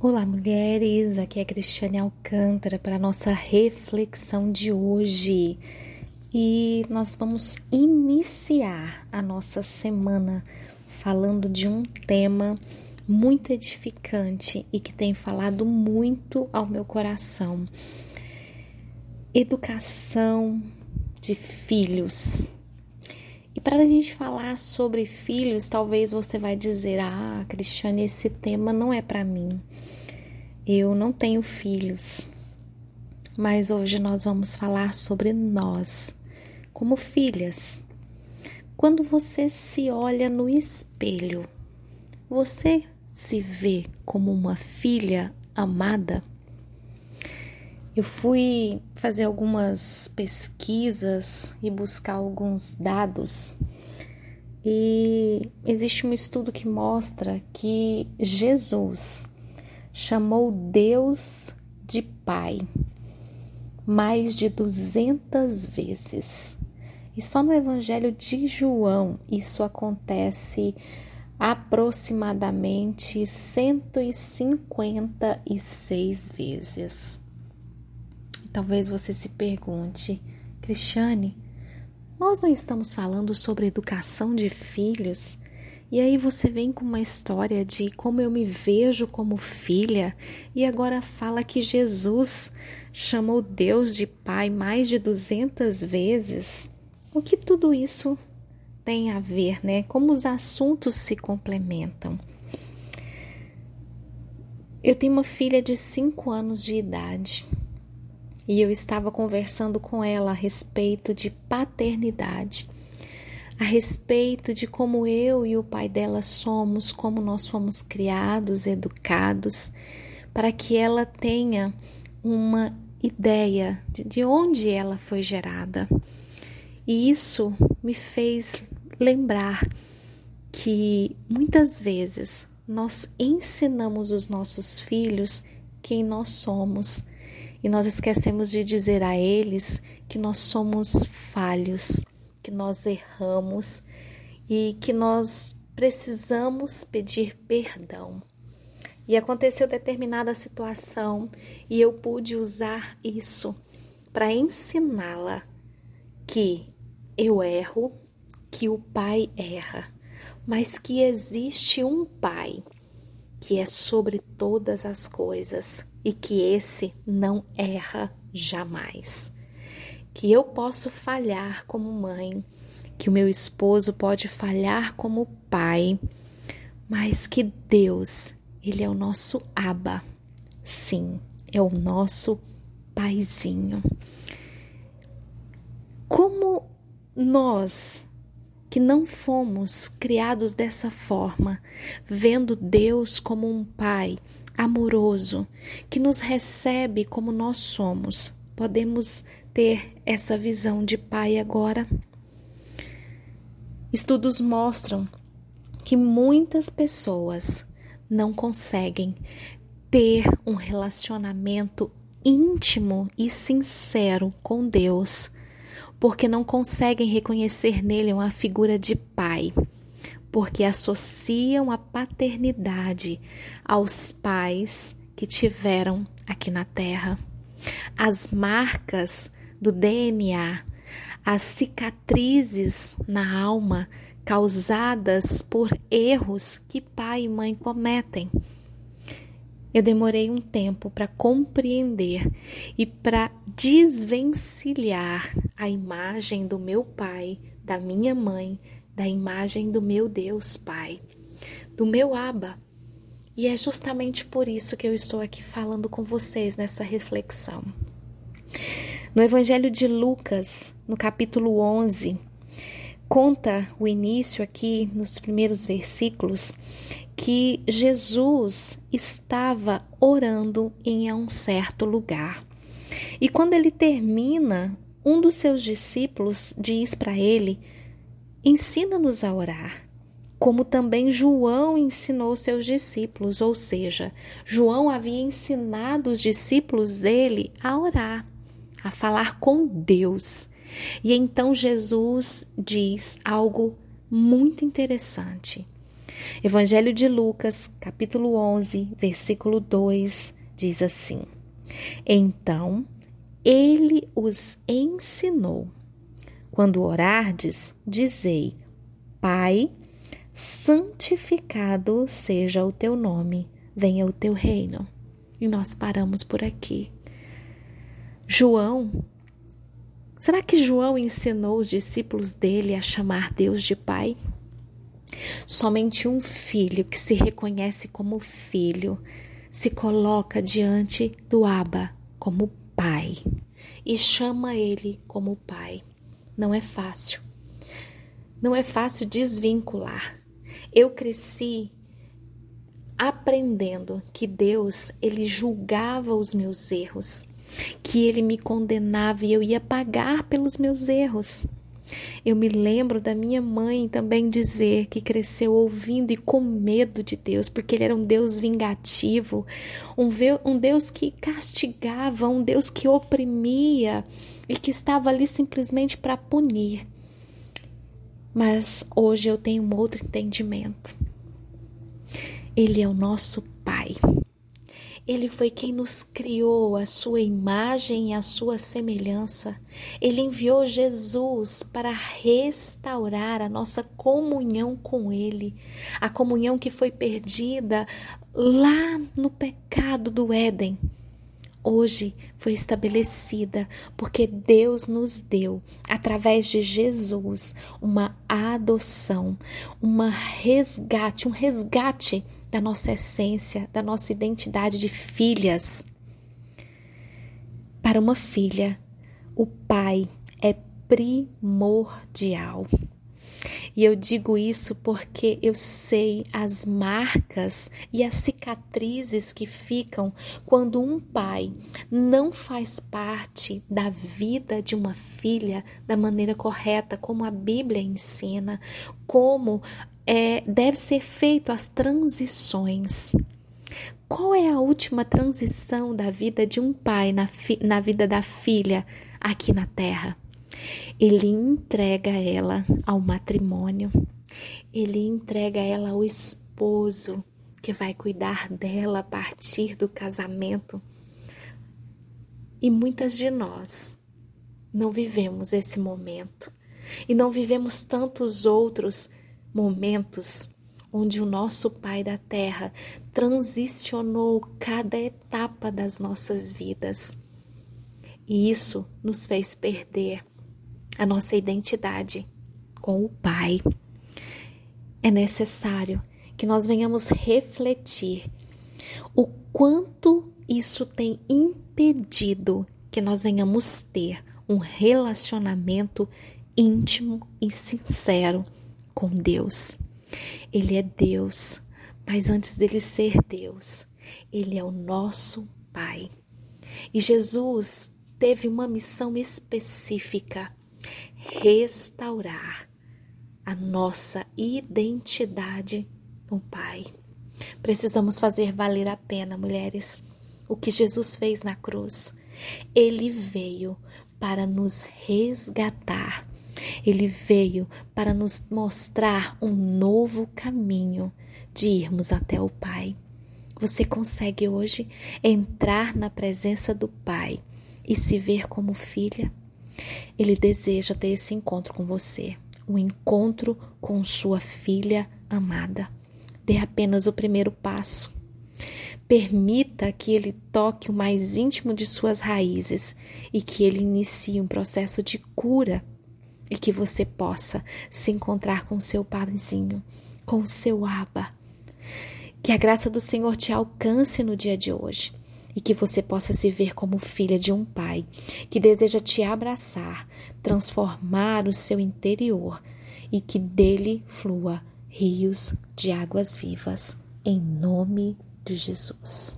Olá, mulheres! Aqui é a Cristiane Alcântara para a nossa reflexão de hoje. E nós vamos iniciar a nossa semana falando de um tema muito edificante e que tem falado muito ao meu coração: educação de filhos. E para a gente falar sobre filhos, talvez você vai dizer: "Ah, Cristiane, esse tema não é para mim. Eu não tenho filhos". Mas hoje nós vamos falar sobre nós, como filhas. Quando você se olha no espelho, você se vê como uma filha amada? Eu fui fazer algumas pesquisas e buscar alguns dados, e existe um estudo que mostra que Jesus chamou Deus de Pai mais de 200 vezes. E só no Evangelho de João isso acontece aproximadamente 156 vezes. Talvez você se pergunte, Cristiane, nós não estamos falando sobre educação de filhos? E aí você vem com uma história de como eu me vejo como filha e agora fala que Jesus chamou Deus de pai mais de 200 vezes. O que tudo isso tem a ver, né? Como os assuntos se complementam. Eu tenho uma filha de 5 anos de idade e eu estava conversando com ela a respeito de paternidade, a respeito de como eu e o pai dela somos, como nós fomos criados, educados, para que ela tenha uma ideia de, de onde ela foi gerada. E isso me fez lembrar que muitas vezes nós ensinamos os nossos filhos quem nós somos e nós esquecemos de dizer a eles que nós somos falhos, que nós erramos e que nós precisamos pedir perdão. E aconteceu determinada situação e eu pude usar isso para ensiná-la que eu erro, que o pai erra, mas que existe um pai que é sobre todas as coisas e que esse não erra jamais. Que eu posso falhar como mãe, que o meu esposo pode falhar como pai, mas que Deus, ele é o nosso aba. Sim, é o nosso paizinho. Como nós que não fomos criados dessa forma, vendo Deus como um pai amoroso, que nos recebe como nós somos. Podemos ter essa visão de pai agora? Estudos mostram que muitas pessoas não conseguem ter um relacionamento íntimo e sincero com Deus porque não conseguem reconhecer nele uma figura de pai, porque associam a paternidade aos pais que tiveram aqui na terra. As marcas do DNA, as cicatrizes na alma causadas por erros que pai e mãe cometem. Eu demorei um tempo para compreender e para desvencilhar a imagem do meu pai, da minha mãe, da imagem do meu Deus Pai, do meu Abba. E é justamente por isso que eu estou aqui falando com vocês nessa reflexão. No Evangelho de Lucas, no capítulo 11, conta o início aqui nos primeiros versículos que Jesus estava orando em um certo lugar. E quando ele termina, um dos seus discípulos diz para ele: Ensina-nos a orar, como também João ensinou seus discípulos, ou seja, João havia ensinado os discípulos dele a orar, a falar com Deus. E então Jesus diz algo muito interessante. Evangelho de Lucas, capítulo 11, versículo 2, diz assim: Então ele os ensinou: Quando orardes, dizei: Pai, santificado seja o teu nome, venha o teu reino. E nós paramos por aqui. João, será que João ensinou os discípulos dele a chamar Deus de Pai? Somente um filho que se reconhece como filho se coloca diante do Abba como pai e chama ele como pai. Não é fácil. Não é fácil desvincular. Eu cresci aprendendo que Deus, ele julgava os meus erros, que ele me condenava e eu ia pagar pelos meus erros. Eu me lembro da minha mãe também dizer que cresceu ouvindo e com medo de Deus, porque Ele era um Deus vingativo, um, um Deus que castigava, um Deus que oprimia e que estava ali simplesmente para punir. Mas hoje eu tenho um outro entendimento. Ele é o nosso Pai. Ele foi quem nos criou a sua imagem e a sua semelhança. Ele enviou Jesus para restaurar a nossa comunhão com Ele, a comunhão que foi perdida lá no pecado do Éden. Hoje foi estabelecida porque Deus nos deu, através de Jesus, uma adoção, uma resgate, um resgate da nossa essência, da nossa identidade de filhas. Para uma filha, o pai é primordial. E eu digo isso porque eu sei as marcas e as cicatrizes que ficam quando um pai não faz parte da vida de uma filha da maneira correta, como a Bíblia ensina, como é, deve ser feito as transições. Qual é a última transição da vida de um pai na, na vida da filha aqui na terra? Ele entrega ela ao matrimônio, ele entrega ela ao esposo que vai cuidar dela a partir do casamento. E muitas de nós não vivemos esse momento e não vivemos tantos outros momentos onde o nosso Pai da Terra transicionou cada etapa das nossas vidas. E isso nos fez perder a nossa identidade com o Pai. É necessário que nós venhamos refletir o quanto isso tem impedido que nós venhamos ter um relacionamento íntimo e sincero com Deus. Ele é Deus, mas antes dele ser Deus, ele é o nosso Pai. E Jesus teve uma missão específica: restaurar a nossa identidade no Pai. Precisamos fazer valer a pena, mulheres, o que Jesus fez na cruz. Ele veio para nos resgatar ele veio para nos mostrar um novo caminho de irmos até o Pai. Você consegue hoje entrar na presença do Pai e se ver como filha? Ele deseja ter esse encontro com você, um encontro com sua filha amada. Dê apenas o primeiro passo. Permita que ele toque o mais íntimo de suas raízes e que ele inicie um processo de cura e que você possa se encontrar com seu paizinho, com o seu aba. Que a graça do Senhor te alcance no dia de hoje e que você possa se ver como filha de um pai que deseja te abraçar, transformar o seu interior e que dele flua rios de águas vivas, em nome de Jesus.